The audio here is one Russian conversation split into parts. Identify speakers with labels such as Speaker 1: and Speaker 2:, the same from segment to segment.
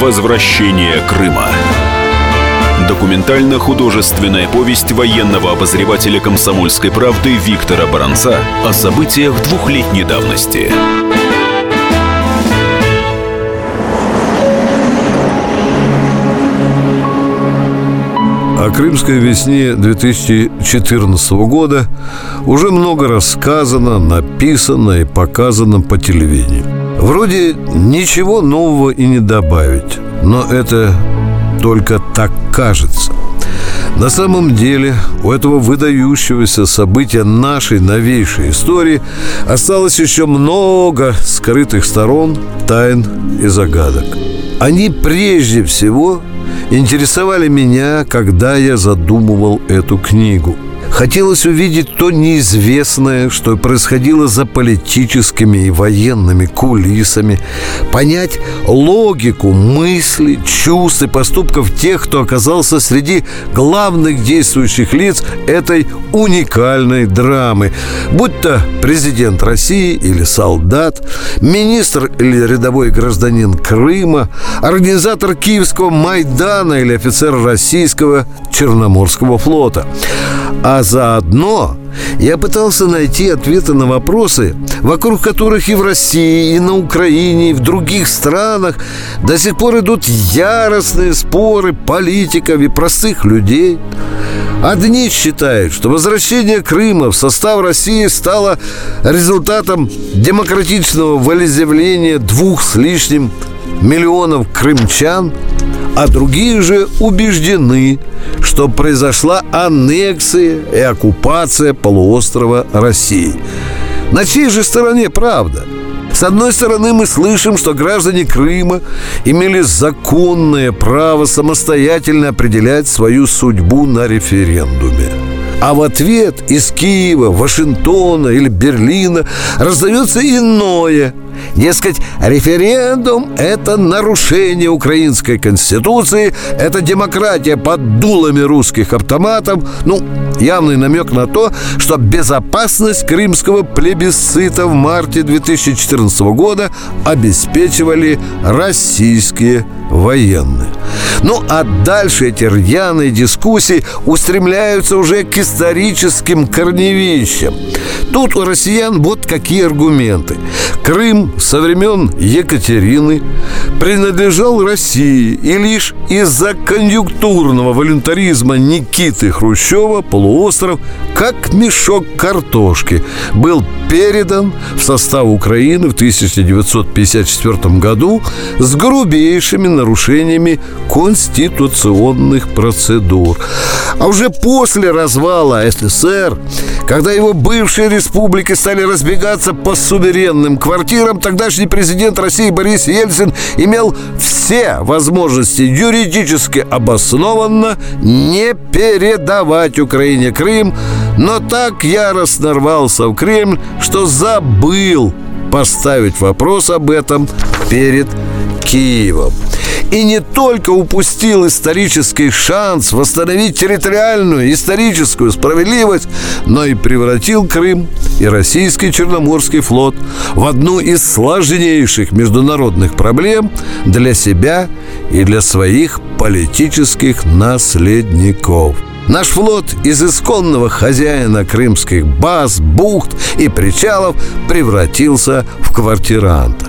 Speaker 1: Возвращение Крыма. Документально-художественная повесть военного обозревателя «Комсомольской правды» Виктора Баранца о событиях двухлетней давности.
Speaker 2: О крымской весне 2014 года уже много рассказано, написано и показано по телевидению. Вроде ничего нового и не добавить, но это только так кажется. На самом деле у этого выдающегося события нашей новейшей истории осталось еще много скрытых сторон, тайн и загадок. Они прежде всего интересовали меня, когда я задумывал эту книгу. Хотелось увидеть то неизвестное, что происходило за политическими и военными кулисами, понять логику мыслей, чувств и поступков тех, кто оказался среди главных действующих лиц этой уникальной драмы, будь то президент России или солдат, министр или рядовой гражданин Крыма, организатор Киевского Майдана или офицер российского Черноморского флота. А заодно я пытался найти ответы на вопросы, вокруг которых и в России, и на Украине, и в других странах до сих пор идут яростные споры политиков и простых людей. Одни считают, что возвращение Крыма в состав России стало результатом демократичного волеизъявления двух с лишним миллионов крымчан – а другие же убеждены, что произошла аннексия и оккупация полуострова России. На чьей же стороне правда? С одной стороны, мы слышим, что граждане Крыма имели законное право самостоятельно определять свою судьбу на референдуме. А в ответ из Киева, Вашингтона или Берлина раздается иное – Дескать, референдум – это нарушение украинской конституции, это демократия под дулами русских автоматов. Ну, явный намек на то, что безопасность крымского плебисцита в марте 2014 года обеспечивали российские военные. Ну а дальше эти рьяные дискуссии устремляются уже к историческим корневищам. Тут у россиян вот какие аргументы. Крым со времен Екатерины принадлежал России, и лишь из-за конъюнктурного волюнтаризма Никиты Хрущева полуостров, как мешок картошки, был передан в состав Украины в 1954 году с грубейшими нарушениями конституционных процедур. А уже после развала СССР, когда его бывшие республики стали разбегаться по суверенным квартирам, тогдашний президент России Борис Ельцин имел все возможности юридически обоснованно не передавать Украине Крым, но так яростно рвался в Кремль, что забыл поставить вопрос об этом перед Киевом и не только упустил исторический шанс восстановить территориальную историческую справедливость, но и превратил Крым и российский Черноморский флот в одну из сложнейших международных проблем для себя и для своих политических наследников – Наш флот из исконного хозяина крымских баз, бухт и причалов превратился в квартиранта.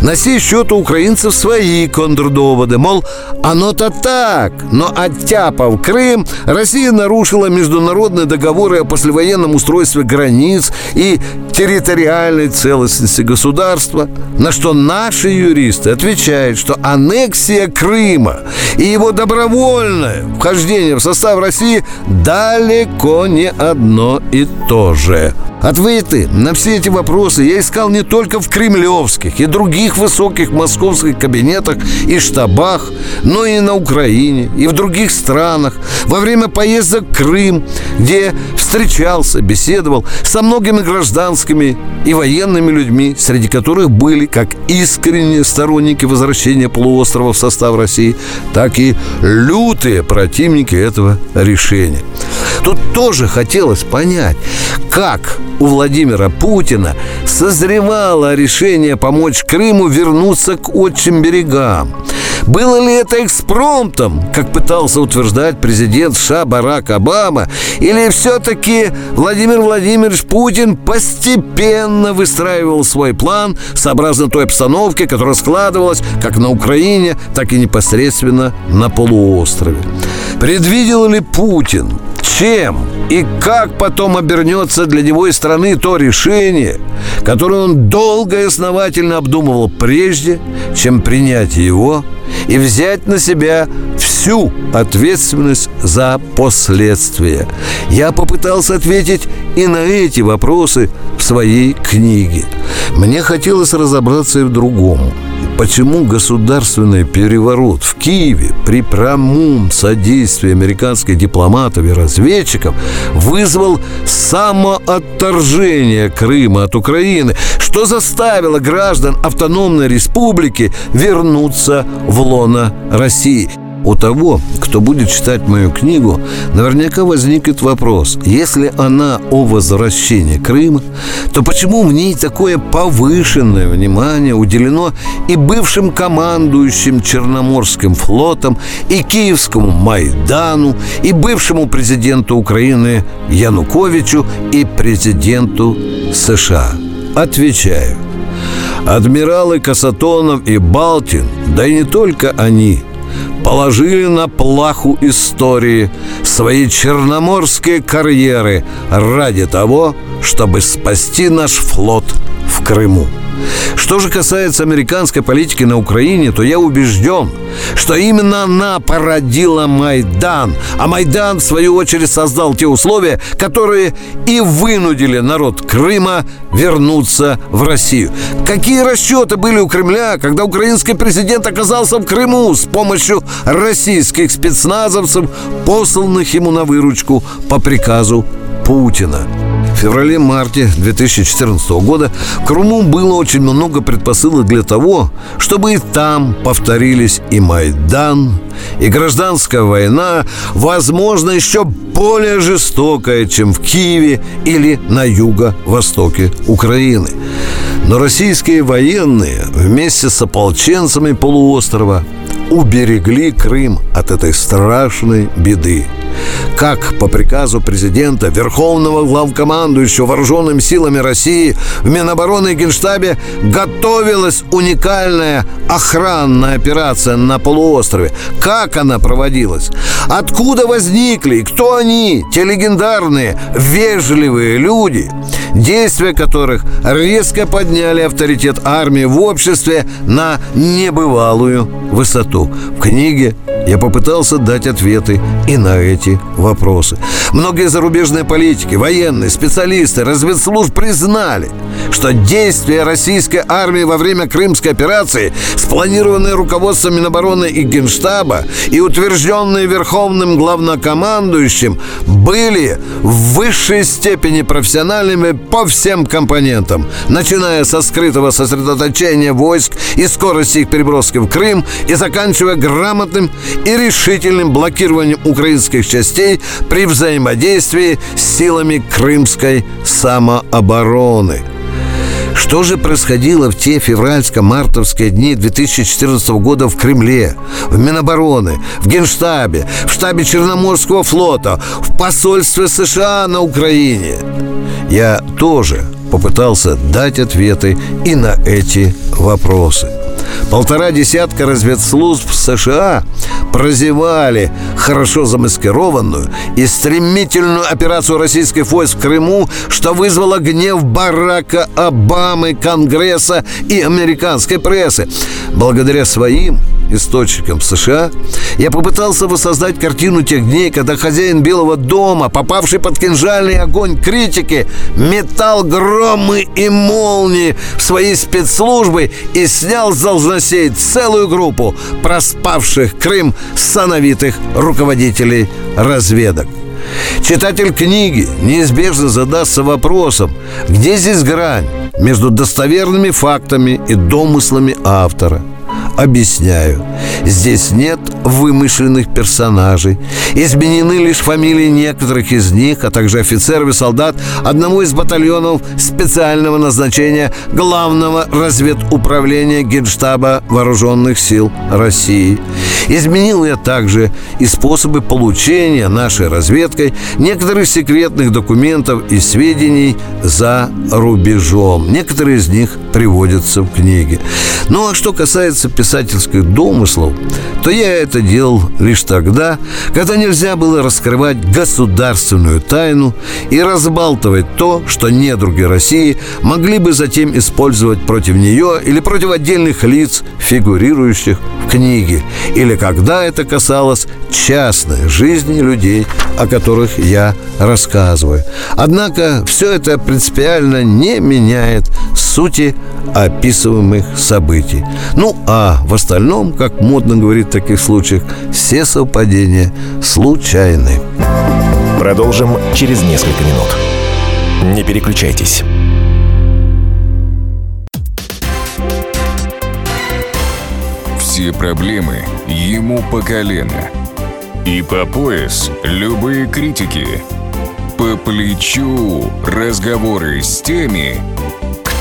Speaker 2: На сей счет у украинцев свои контрдоводы, мол, оно-то так, но оттяпав Крым, Россия нарушила международные договоры о послевоенном устройстве границ и территориальной целостности государства, на что наши юристы отвечают, что аннексия Крыма и его добровольное вхождение в состав России далеко не одно и то же. Ответы на все эти вопросы я искал не только в кремлевских и других высоких московских кабинетах и штабах, но и на Украине, и в других странах, во время поездок в Крым, где встречался, беседовал со многими гражданскими и военными людьми, среди которых были как искренние сторонники возвращения полуострова в состав России, так и лютые противники этого решения. Тут тоже хотелось понять, как у Владимира Путина созревало решение помочь Крыму вернуться к отчим берегам. Было ли это экспромтом, как пытался утверждать президент США Барак Обама, или все-таки Владимир Владимирович Путин постепенно выстраивал свой план сообразно той обстановке, которая складывалась как на Украине, так и непосредственно на полуострове? Предвидел ли Путин, чем и как потом обернется для него и страны то решение, которое он долго и основательно обдумывал прежде, чем принять его и взять на себя всю ответственность за последствия. Я попытался ответить и на эти вопросы в своей книге. Мне хотелось разобраться и в другом – почему государственный переворот в Киеве при прямом содействии американских дипломатов и разведчиков вызвал самоотторжение Крыма от Украины, что заставило граждан автономной республики вернуться в лоно России – у того, кто будет читать мою книгу, наверняка возникнет вопрос, если она о возвращении Крыма, то почему в ней такое повышенное внимание уделено и бывшим командующим Черноморским флотом, и Киевскому Майдану, и бывшему президенту Украины Януковичу, и президенту США? Отвечаю. Адмиралы Касатонов и Балтин, да и не только они – положили на плаху истории свои черноморские карьеры ради того, чтобы спасти наш флот в Крыму. Что же касается американской политики на Украине, то я убежден, что именно она породила Майдан, а Майдан, в свою очередь, создал те условия, которые и вынудили народ Крыма вернуться в Россию. Какие расчеты были у Кремля, когда украинский президент оказался в Крыму с помощью российских спецназовцев, посланных ему на выручку по приказу Путина? В феврале-марте 2014 года в Крыму было очень много предпосылок для того, чтобы и там повторились и Майдан, и гражданская война, возможно, еще более жестокая, чем в Киеве или на юго-востоке Украины. Но российские военные вместе с ополченцами полуострова уберегли Крым от этой страшной беды как по приказу президента, Верховного главкомандующего вооруженными силами России в Минобороны и Генштабе готовилась уникальная охранная операция на полуострове. Как она проводилась? Откуда возникли? Кто они? Те легендарные, вежливые люди, действия которых резко подняли авторитет армии в обществе на небывалую высоту. В книге я попытался дать ответы и на эти вопросы. Многие зарубежные политики, военные, специалисты, разведслужб признали, что действия российской армии во время Крымской операции, спланированные руководством Минобороны и Генштаба и утвержденные Верховным главнокомандующим, были в высшей степени профессиональными по всем компонентам, начиная со скрытого сосредоточения войск и скорости их переброски в Крым и заканчивая грамотным и решительным блокированием украинских частей при взаимодействии с силами крымской самообороны. Что же происходило в те февральско-мартовские дни 2014 года в Кремле, в Минобороны, в Генштабе, в штабе Черноморского флота, в посольстве США на Украине? Я тоже попытался дать ответы и на эти вопросы. Полтора десятка разведслужб США прозевали хорошо замаскированную и стремительную операцию российских войск в Крыму, что вызвало гнев Барака Обамы, Конгресса и американской прессы. Благодаря своим источникам США, я попытался воссоздать картину тех дней, когда хозяин Белого дома, попавший под кинжальный огонь критики, метал громы и молнии в свои спецслужбы и снял с должностей целую группу проспавших Крым сановитых руководителей разведок. Читатель книги неизбежно задастся вопросом, где здесь грань между достоверными фактами и домыслами автора – Объясняю, здесь нет вымышленных персонажей. Изменены лишь фамилии некоторых из них, а также офицеров и солдат одного из батальонов специального назначения Главного разведуправления Генштаба Вооруженных сил России. Изменил я также и способы получения нашей разведкой некоторых секретных документов и сведений за рубежом. Некоторые из них приводятся в книге. Ну а что касается писательских домыслов, то я это делал лишь тогда, когда нельзя было раскрывать государственную тайну и разбалтывать то, что недруги России могли бы затем использовать против нее или против отдельных лиц, фигурирующих в книге, или когда это касалось частной жизни людей, о которых я рассказываю. Однако все это принципиально не меняет сути описываемых событий. Ну, а в остальном, как модно говорить в таких случаях, все совпадения случайны.
Speaker 3: Продолжим через несколько минут. Не переключайтесь.
Speaker 4: Все проблемы ему по колено. И по пояс любые критики. По плечу разговоры с теми,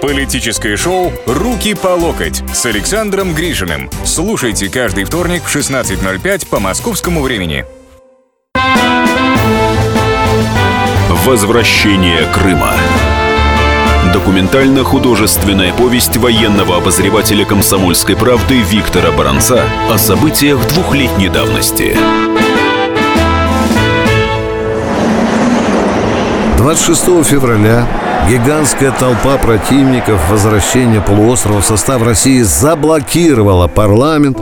Speaker 4: Политическое шоу «Руки по локоть» с Александром Гришиным. Слушайте каждый вторник в 16.05 по московскому времени.
Speaker 1: Возвращение Крыма. Документально-художественная повесть военного обозревателя комсомольской правды Виктора Баранца о событиях двухлетней давности.
Speaker 2: 26 февраля Гигантская толпа противников возвращения полуострова в состав России заблокировала парламент.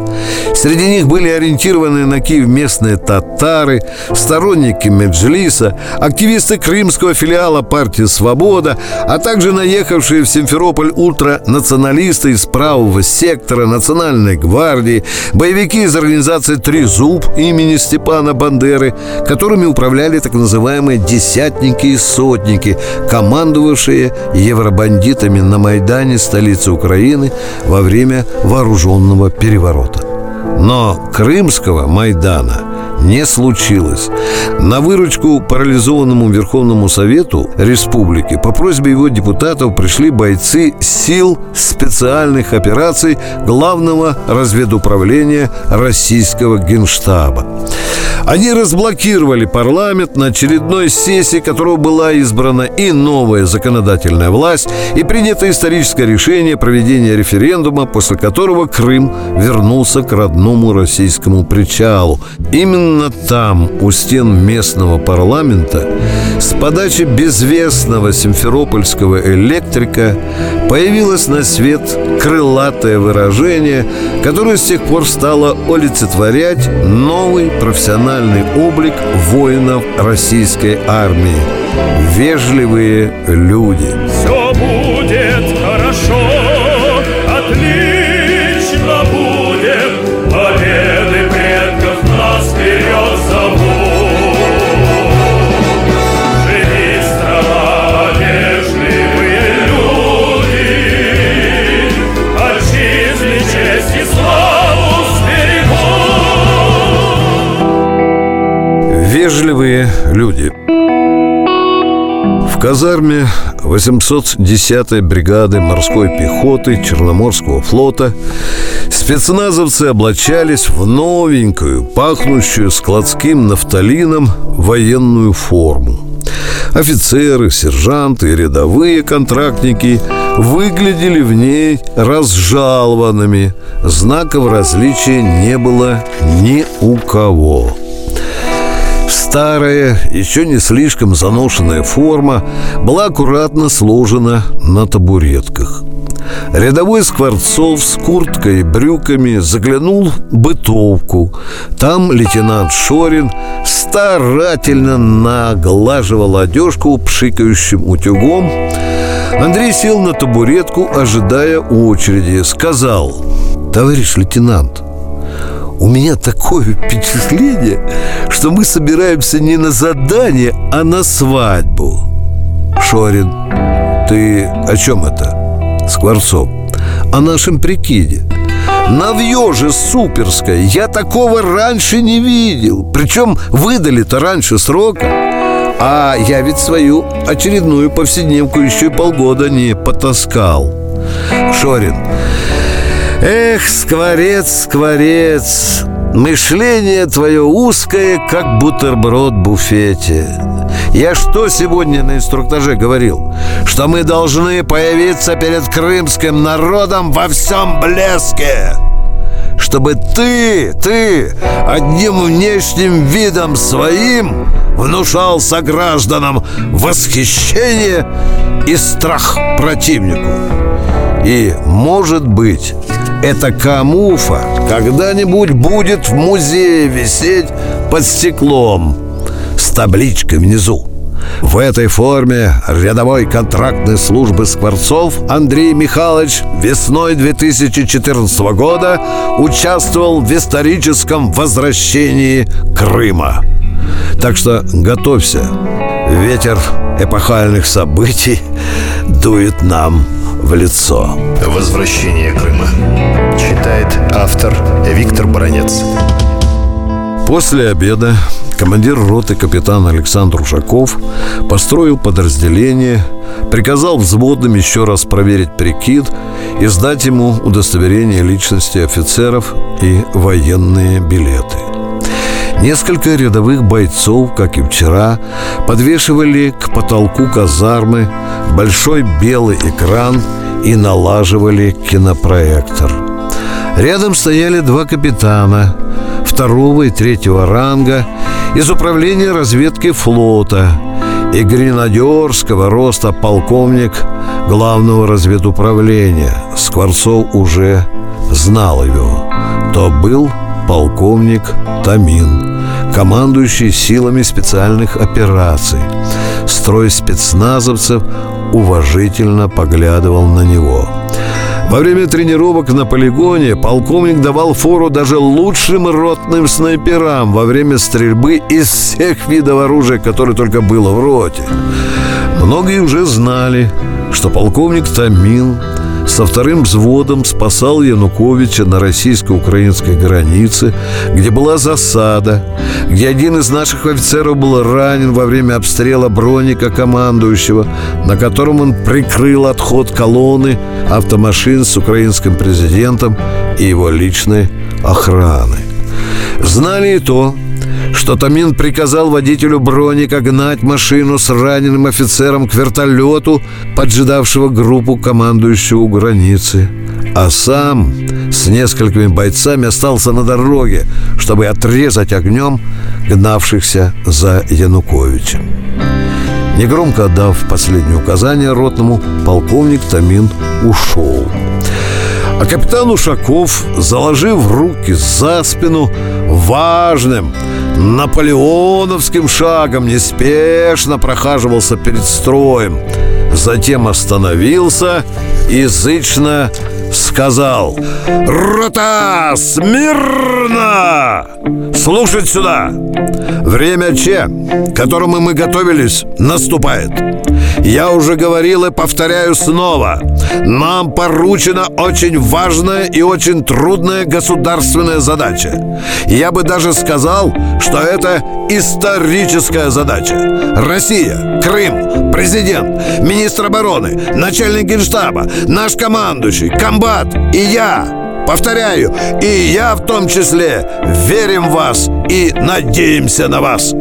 Speaker 2: Среди них были ориентированы на Киев местные татары, сторонники Меджлиса, активисты крымского филиала партии «Свобода», а также наехавшие в Симферополь ультранационалисты из правого сектора Национальной гвардии, боевики из организации «Трезуб» имени Степана Бандеры, которыми управляли так называемые «десятники» и «сотники», командовавшие командовавшие евробандитами на Майдане столицы Украины во время вооруженного переворота. Но Крымского Майдана не случилось. На выручку парализованному Верховному Совету Республики по просьбе его депутатов пришли бойцы сил специальных операций Главного разведуправления Российского Генштаба. Они разблокировали парламент на очередной сессии, которого была избрана и новая законодательная власть, и принято историческое решение проведения референдума, после которого Крым вернулся к родному российскому причалу. Именно там, у стен местного парламента, с подачи безвестного симферопольского электрика появилось на свет крылатое выражение, которое с тех пор стало олицетворять новый профессиональный облик воинов российской армии – вежливые люди.
Speaker 5: Все будет хорошо, Вежливые люди.
Speaker 2: В казарме 810-й бригады морской пехоты Черноморского флота спецназовцы облачались в новенькую, пахнущую складским нафталином военную форму. Офицеры, сержанты и рядовые контрактники выглядели в ней разжалованными. Знаков различия не было ни у кого. Старая, еще не слишком заношенная форма была аккуратно сложена на табуретках. Рядовой Скворцов с курткой и брюками заглянул в бытовку. Там лейтенант Шорин старательно наглаживал одежку пшикающим утюгом. Андрей сел на табуретку, ожидая очереди. Сказал, товарищ лейтенант, у меня такое впечатление, что мы собираемся не на задание, а на свадьбу. Шорин, ты о чем это? Скворцов, о нашем прикиде. Навье же суперское Я такого раньше не видел Причем выдали-то раньше срока А я ведь свою очередную повседневку еще и полгода не потаскал Шорин Эх, скворец, скворец Мышление твое узкое, как бутерброд в буфете Я что сегодня на инструктаже говорил? Что мы должны появиться перед крымским народом во всем блеске чтобы ты, ты одним внешним видом своим внушал согражданам восхищение и страх противнику. И, может быть, эта камуфа когда-нибудь будет в музее висеть под стеклом с табличкой внизу. В этой форме рядовой контрактной службы Скворцов Андрей Михайлович весной 2014 года участвовал в историческом возвращении Крыма. Так что готовься. Ветер эпохальных событий дует нам в лицо.
Speaker 3: Возвращение Крыма. Читает автор Виктор Бронец.
Speaker 2: После обеда командир роты капитан Александр Ушаков построил подразделение, приказал взводным еще раз проверить прикид и сдать ему удостоверение личности офицеров и военные билеты. Несколько рядовых бойцов, как и вчера, подвешивали к потолку казармы большой белый экран и налаживали кинопроектор. Рядом стояли два капитана, второго и третьего ранга из управления разведки флота и гренадерского роста полковник главного разведуправления. Скворцов уже знал его. То был полковник Тамин, командующий силами специальных операций. Строй спецназовцев уважительно поглядывал на него. Во время тренировок на полигоне полковник давал фору даже лучшим ротным снайперам во время стрельбы из всех видов оружия, которое только было в роте. Многие уже знали, что полковник Тамин со вторым взводом спасал Януковича на российско-украинской границе, где была засада, где один из наших офицеров был ранен во время обстрела броника командующего, на котором он прикрыл отход колонны автомашин с украинским президентом и его личной охраны. Знали и то, что Тамин приказал водителю броника гнать машину с раненым офицером к вертолету, поджидавшего группу командующего у границы. А сам с несколькими бойцами остался на дороге, чтобы отрезать огнем гнавшихся за Януковичем. Негромко отдав последнее указание ротному, полковник Тамин ушел. А капитан Ушаков, заложив руки за спину, важным, наполеоновским шагом неспешно прохаживался перед строем. Затем остановился и зычно сказал «Рота, смирно! Слушать сюда! Время Че, к которому мы готовились, наступает. Я уже говорил и повторяю снова. Нам поручена очень важная и очень трудная государственная задача. Я бы даже сказал, что это историческая задача. Россия, Крым, президент, министр обороны, начальник генштаба, наш командующий, комбат и я Повторяю, и я в том числе верим в вас и надеемся на вас.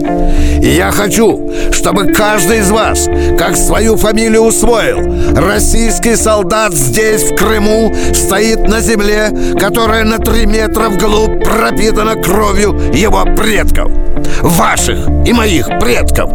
Speaker 2: Я хочу, чтобы каждый из вас, как свою фамилию усвоил, российский солдат здесь, в Крыму, стоит на земле, которая на три метра вглубь пропитана кровью его предков. Ваших и моих предков.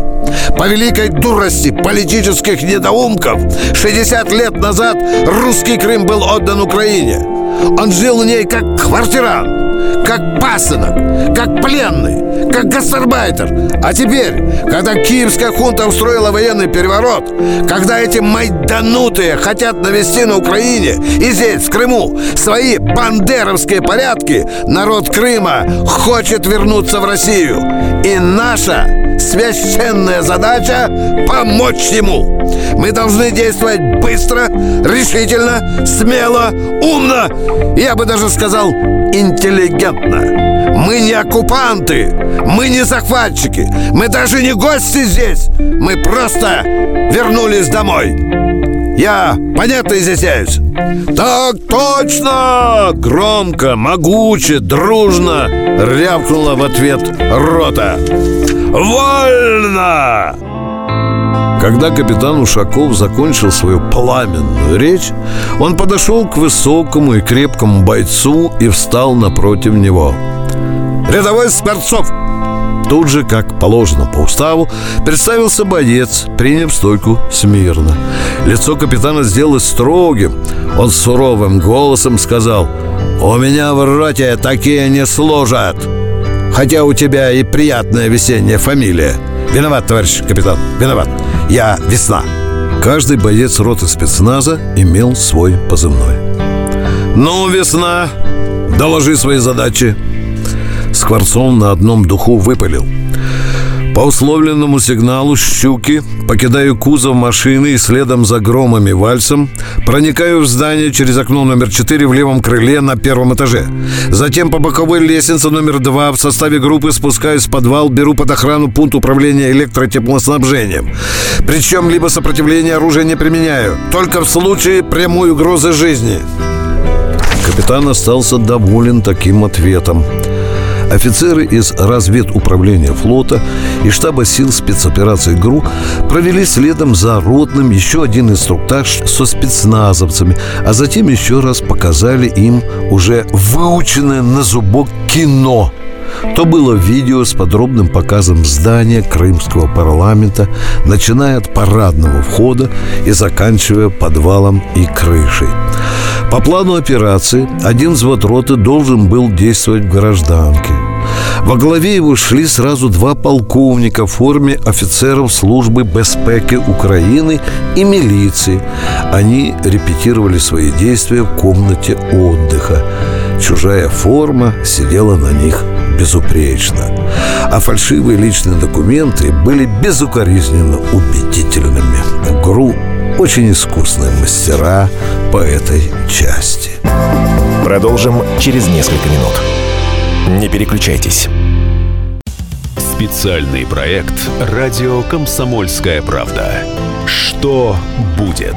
Speaker 2: По великой дурости политических недоумков 60 лет назад русский Крым был отдан Украине. Он жил в ней как квартирант, как пасынок, как пленный, как гастарбайтер. А теперь, когда киевская хунта устроила военный переворот, когда эти майданутые хотят навести на Украине и здесь, в Крыму, свои бандеровские порядки, народ Крыма хочет вернуться в Россию. И наша священная задача – помочь ему. Мы должны действовать быстро, решительно, смело, умно, я бы даже сказал, интеллигентно. Мы не оккупанты, мы не захватчики, мы даже не гости здесь. Мы просто вернулись домой. Я понятно изъясняюсь? Так точно! Громко, могуче, дружно рявкнула в ответ рота. Вольно! Когда капитан Ушаков закончил свою пламенную речь, он подошел к высокому и крепкому бойцу и встал напротив него. «Рядовой Скворцов!» Тут же, как положено по уставу, представился боец, приняв стойку смирно. Лицо капитана сделалось строгим. Он суровым голосом сказал «У меня в роте такие не служат, хотя у тебя и приятная весенняя фамилия». Виноват, товарищ капитан, виноват. Я весна. Каждый боец роты спецназа имел свой позывной. Ну, весна, доложи свои задачи. Скворцов на одном духу выпалил. По условленному сигналу «Щуки» покидаю кузов машины и следом за громом и вальсом проникаю в здание через окно номер 4 в левом крыле на первом этаже. Затем по боковой лестнице номер 2 в составе группы спускаюсь в подвал, беру под охрану пункт управления электротеплоснабжением. Причем либо сопротивление оружия не применяю, только в случае прямой угрозы жизни. Капитан остался доволен таким ответом. Офицеры из разведуправления флота и штаба сил спецопераций ГРУ провели следом за ротным еще один инструктаж со спецназовцами, а затем еще раз показали им уже выученное на зубок кино – то было видео с подробным показом здания Крымского парламента, начиная от парадного входа и заканчивая подвалом и крышей. По плану операции один взвод роты должен был действовать в гражданке. Во главе его шли сразу два полковника в форме офицеров службы безпеки Украины и милиции. Они репетировали свои действия в комнате отдыха. Чужая форма сидела на них безупречно, а фальшивые личные документы были безукоризненно убедительными. ГРУ очень искусные мастера по этой части.
Speaker 6: Продолжим через несколько минут. Не переключайтесь.
Speaker 1: Специальный проект «Радио Комсомольская правда». Что будет?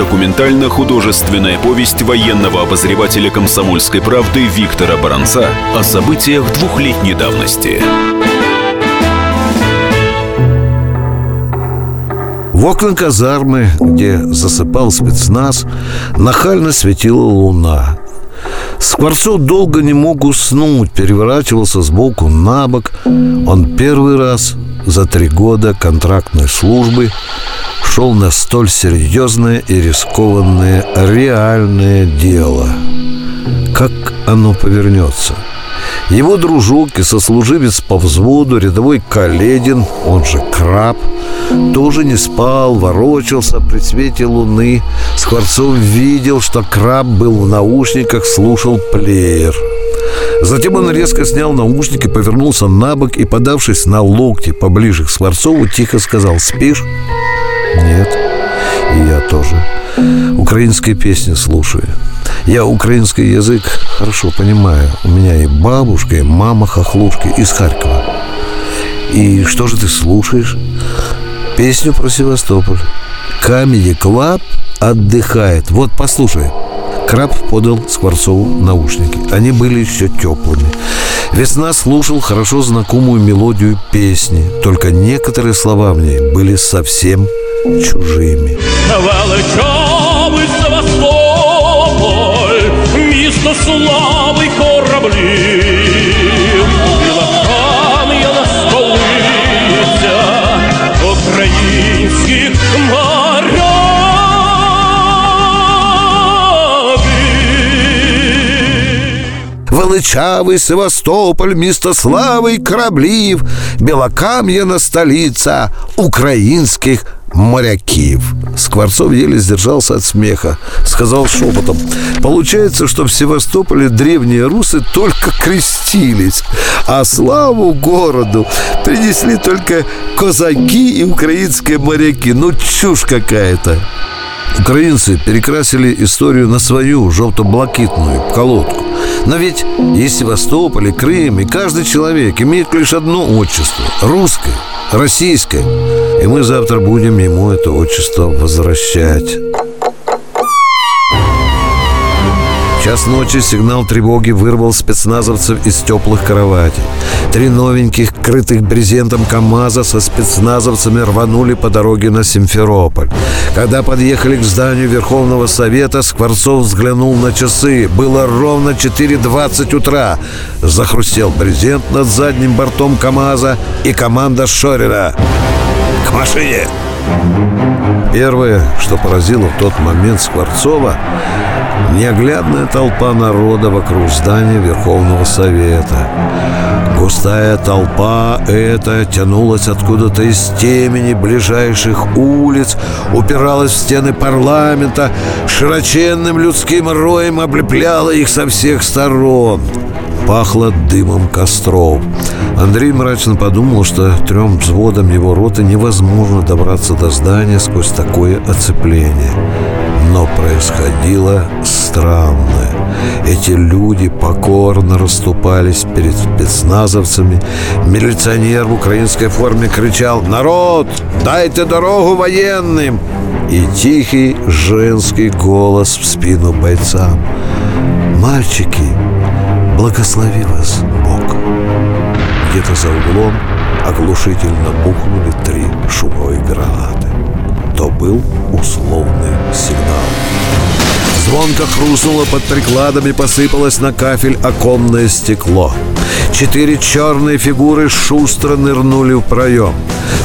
Speaker 1: Документально-художественная повесть военного обозревателя «Комсомольской правды» Виктора Баранца о событиях двухлетней давности.
Speaker 2: В окна казармы, где засыпал спецназ, нахально светила луна. Скворцов долго не мог уснуть, переворачивался с боку на бок. Он первый раз за три года контрактной службы шел на столь серьезное и рискованное реальное дело. Как оно повернется? Его дружок и сослуживец по взводу, рядовой Каледин, он же Краб, тоже не спал, ворочался при свете луны. Скворцов видел, что Краб был в наушниках, слушал плеер – Затем он резко снял наушники, повернулся на бок и, подавшись на локти поближе к Скворцову, тихо сказал «Спишь?» «Нет». «И я тоже. Украинские песни слушаю. Я украинский язык хорошо понимаю. У меня и бабушка, и мама хохлушки из Харькова. И что же ты слушаешь?» песню про Севастополь. Comedy Club отдыхает. Вот послушай. Краб подал Скворцову наушники. Они были еще теплыми. Весна слушал хорошо знакомую мелодию песни, только некоторые слова в ней были совсем чужими.
Speaker 5: Величавий Севастополь, місто слави кораблів, біла кам'яна столиця українських.
Speaker 2: Величавий Севастополь, місто слави й кораблів, Белокам'яна столица украинских моряків. Скворцов еле сдержался от смеха. Сказал шепотом. Получается, что в Севастополе древние русы только крестились, а славу городу принесли только казаки и украинские моряки. Ну, чушь какая-то. Украинцы перекрасили историю на свою желто-блакитную колодку. Но ведь и Севастополь, и Крым, и каждый человек имеет лишь одно отчество – русское, российское. И мы завтра будем ему это отчество возвращать. Час ночи сигнал тревоги вырвал спецназовцев из теплых кроватей. Три новеньких, крытых брезентом КАМАЗа со спецназовцами рванули по дороге на Симферополь. Когда подъехали к зданию Верховного Совета, Скворцов взглянул на часы. Было ровно 4.20 утра. Захрустел брезент над задним бортом КАМАЗа и команда Шорина. «К машине!» Первое, что поразило в тот момент Скворцова, неоглядная толпа народа вокруг здания Верховного Совета. Густая толпа эта тянулась откуда-то из темени ближайших улиц, упиралась в стены парламента, широченным людским роем облепляла их со всех сторон. Пахло дымом костров. Андрей мрачно подумал, что трем взводам его роты невозможно добраться до здания сквозь такое оцепление. Но происходило странное. Эти люди покорно расступались перед спецназовцами. Милиционер в украинской форме кричал «Народ, дайте дорогу военным!» И тихий женский голос в спину бойцам «Мальчики, благослови вас Бог!» Где-то за углом оглушительно бухнули три шумовые гранаты. То был условный сигнал. Звонко хрустнуло под прикладами, посыпалось на кафель оконное стекло. Четыре черные фигуры шустро нырнули в проем.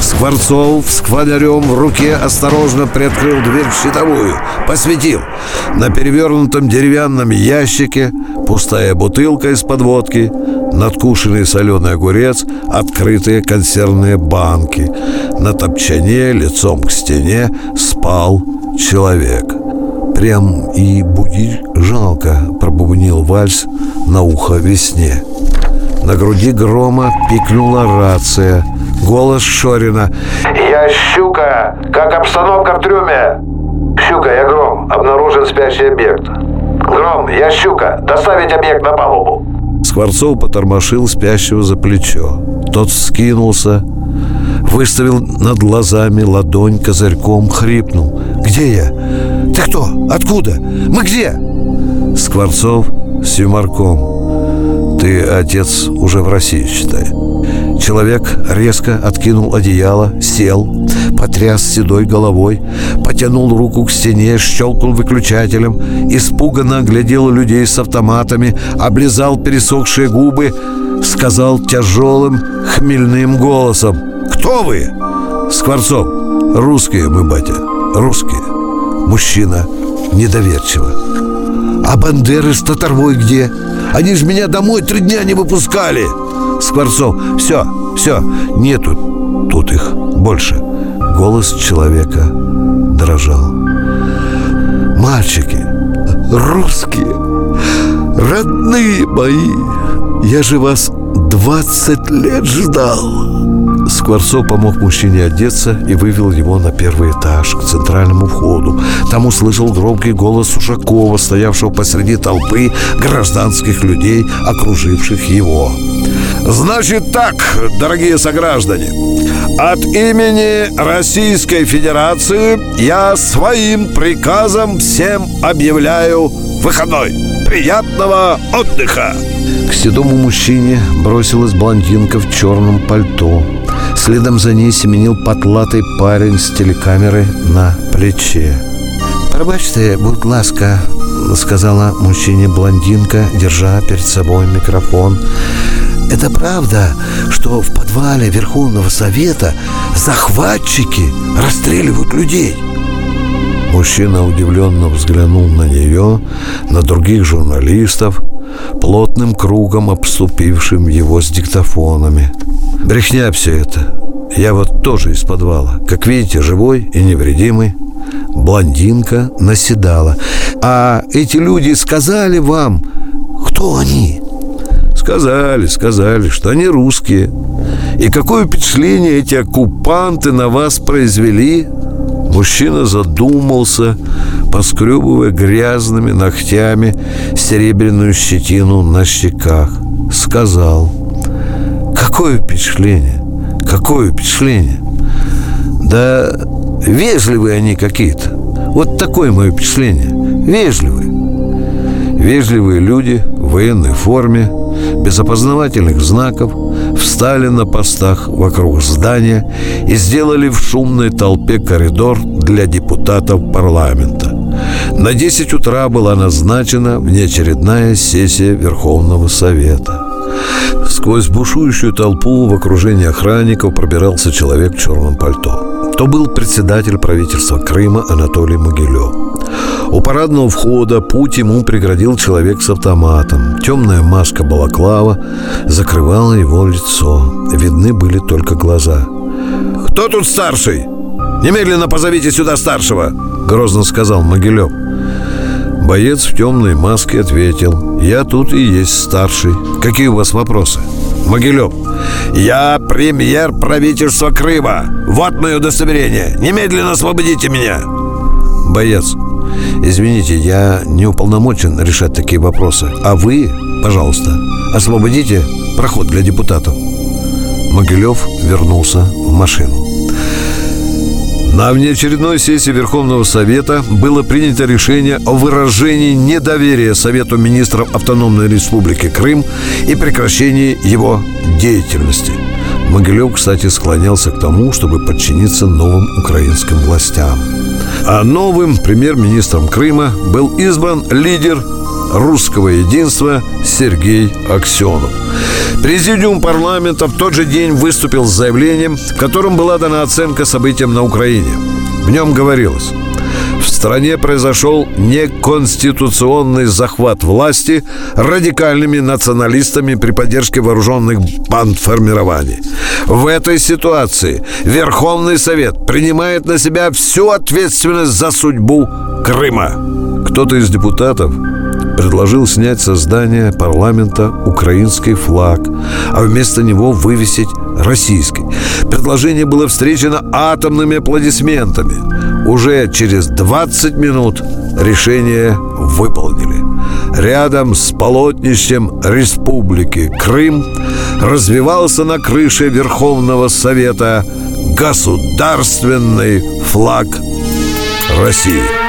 Speaker 2: Скворцов с квадарем в руке осторожно приоткрыл дверь в щитовую, посветил. На перевернутом деревянном ящике пустая бутылка из-под водки, надкушенный соленый огурец, открытые консервные банки. На топчане лицом к стене спал человек. Прям и будить жалко, пробубнил вальс на ухо весне. На груди грома пикнула рация. Голос Шорина.
Speaker 7: Я Щука. Как обстановка в трюме? Щука, я Гром. Обнаружен спящий объект. Гром, я Щука. Доставить объект на палубу.
Speaker 2: Скворцов потормошил спящего за плечо. Тот вскинулся, выставил над глазами ладонь козырьком, хрипнул. «Где я? Ты кто? Откуда? Мы где?» Скворцов с юморком. «Ты, отец, уже в России, считай». Человек резко откинул одеяло, сел, потряс седой головой, потянул руку к стене, щелкнул выключателем, испуганно оглядел людей с автоматами, облизал пересохшие губы, сказал тяжелым, хмельным голосом «Кто вы?» «Скворцов, русские мы, батя, русские». Мужчина недоверчиво «А Бандеры с Татарвой где? Они же меня домой три дня не выпускали!» Скворцов «Все, все, нету тут их больше». Голос человека дрожал. «Мальчики, русские, родные мои, я же вас двадцать лет ждал!» Скворцов помог мужчине одеться и вывел его на первый этаж, к центральному входу. Там услышал громкий голос Ушакова, стоявшего посреди толпы гражданских людей, окруживших его. Значит так, дорогие сограждане, от имени Российской Федерации я своим приказом всем объявляю выходной. Приятного отдыха! К седому мужчине бросилась блондинка в черном пальто. Следом за ней семенил потлатый парень с телекамерой на плече. «Пробачьте, будь ласка», — сказала мужчине блондинка, держа перед собой микрофон. Это правда, что в подвале Верховного Совета захватчики расстреливают людей? Мужчина удивленно взглянул на нее, на других журналистов, плотным кругом обступившим его с диктофонами. Брехня все это. Я вот тоже из подвала. Как видите, живой и невредимый. Блондинка наседала. А эти люди сказали вам, кто они? Сказали, сказали, что они русские. И какое впечатление эти оккупанты на вас произвели? Мужчина задумался, поскребывая грязными ногтями серебряную щетину на щеках. Сказал, какое впечатление, какое впечатление. Да вежливые они какие-то. Вот такое мое впечатление. Вежливые. Вежливые люди в военной форме, без опознавательных знаков, встали на постах вокруг здания и сделали в шумной толпе коридор для депутатов парламента. На 10 утра была назначена внеочередная сессия Верховного Совета. Сквозь бушующую толпу в окружении охранников пробирался человек в черном пальто. То был председатель правительства Крыма Анатолий Могилев. У парадного входа путь ему преградил человек с автоматом. Темная маска балаклава закрывала его лицо. Видны были только глаза. «Кто тут старший? Немедленно позовите сюда старшего!» Грозно сказал Могилев. Боец в темной маске ответил «Я тут и есть старший. Какие у вас вопросы?» Могилев «Я премьер правительства Крыма. Вот мое удостоверение. Немедленно освободите меня!» Боец Извините, я не уполномочен решать такие вопросы. А вы, пожалуйста, освободите проход для депутатов. Могилев вернулся в машину. На внеочередной сессии Верховного Совета было принято решение о выражении недоверия Совету министров Автономной Республики Крым и прекращении его деятельности. Могилев, кстати, склонялся к тому, чтобы подчиниться новым украинским властям. А новым премьер-министром Крыма был избран лидер русского единства Сергей Аксенов. Президиум парламента в тот же день выступил с заявлением, в котором была дана оценка событиям на Украине. В нем говорилось – в стране произошел неконституционный захват власти радикальными националистами при поддержке вооруженных бандформирований. В этой ситуации Верховный Совет принимает на себя всю ответственность за судьбу Крыма. Кто-то из депутатов предложил снять со здания парламента украинский флаг, а вместо него вывесить российский. Предложение было встречено атомными аплодисментами. Уже через 20 минут решение выполнили. Рядом с полотнищем Республики Крым развивался на крыше Верховного Совета государственный флаг России.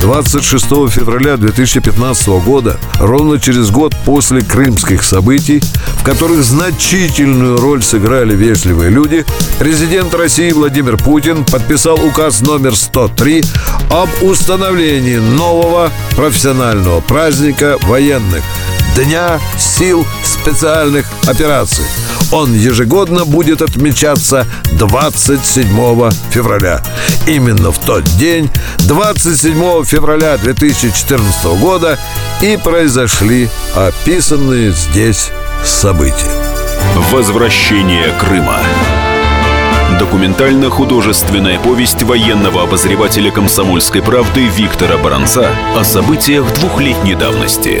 Speaker 2: 26 февраля 2015 года, ровно через год после крымских событий, в которых значительную роль сыграли вежливые люди, президент России Владимир Путин подписал указ номер 103 об установлении нового профессионального праздника военных Дня сил специальных операций. Он ежегодно будет отмечаться 27 февраля. Именно в тот день, 27 февраля 2014 года, и произошли описанные здесь события.
Speaker 1: Возвращение Крыма. Документально-художественная повесть военного обозревателя комсомольской правды Виктора Баранца о событиях двухлетней давности.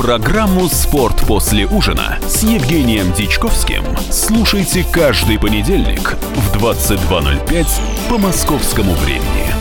Speaker 1: Программу «Спорт после ужина» с Евгением Дичковским слушайте каждый понедельник в 22.05 по московскому времени.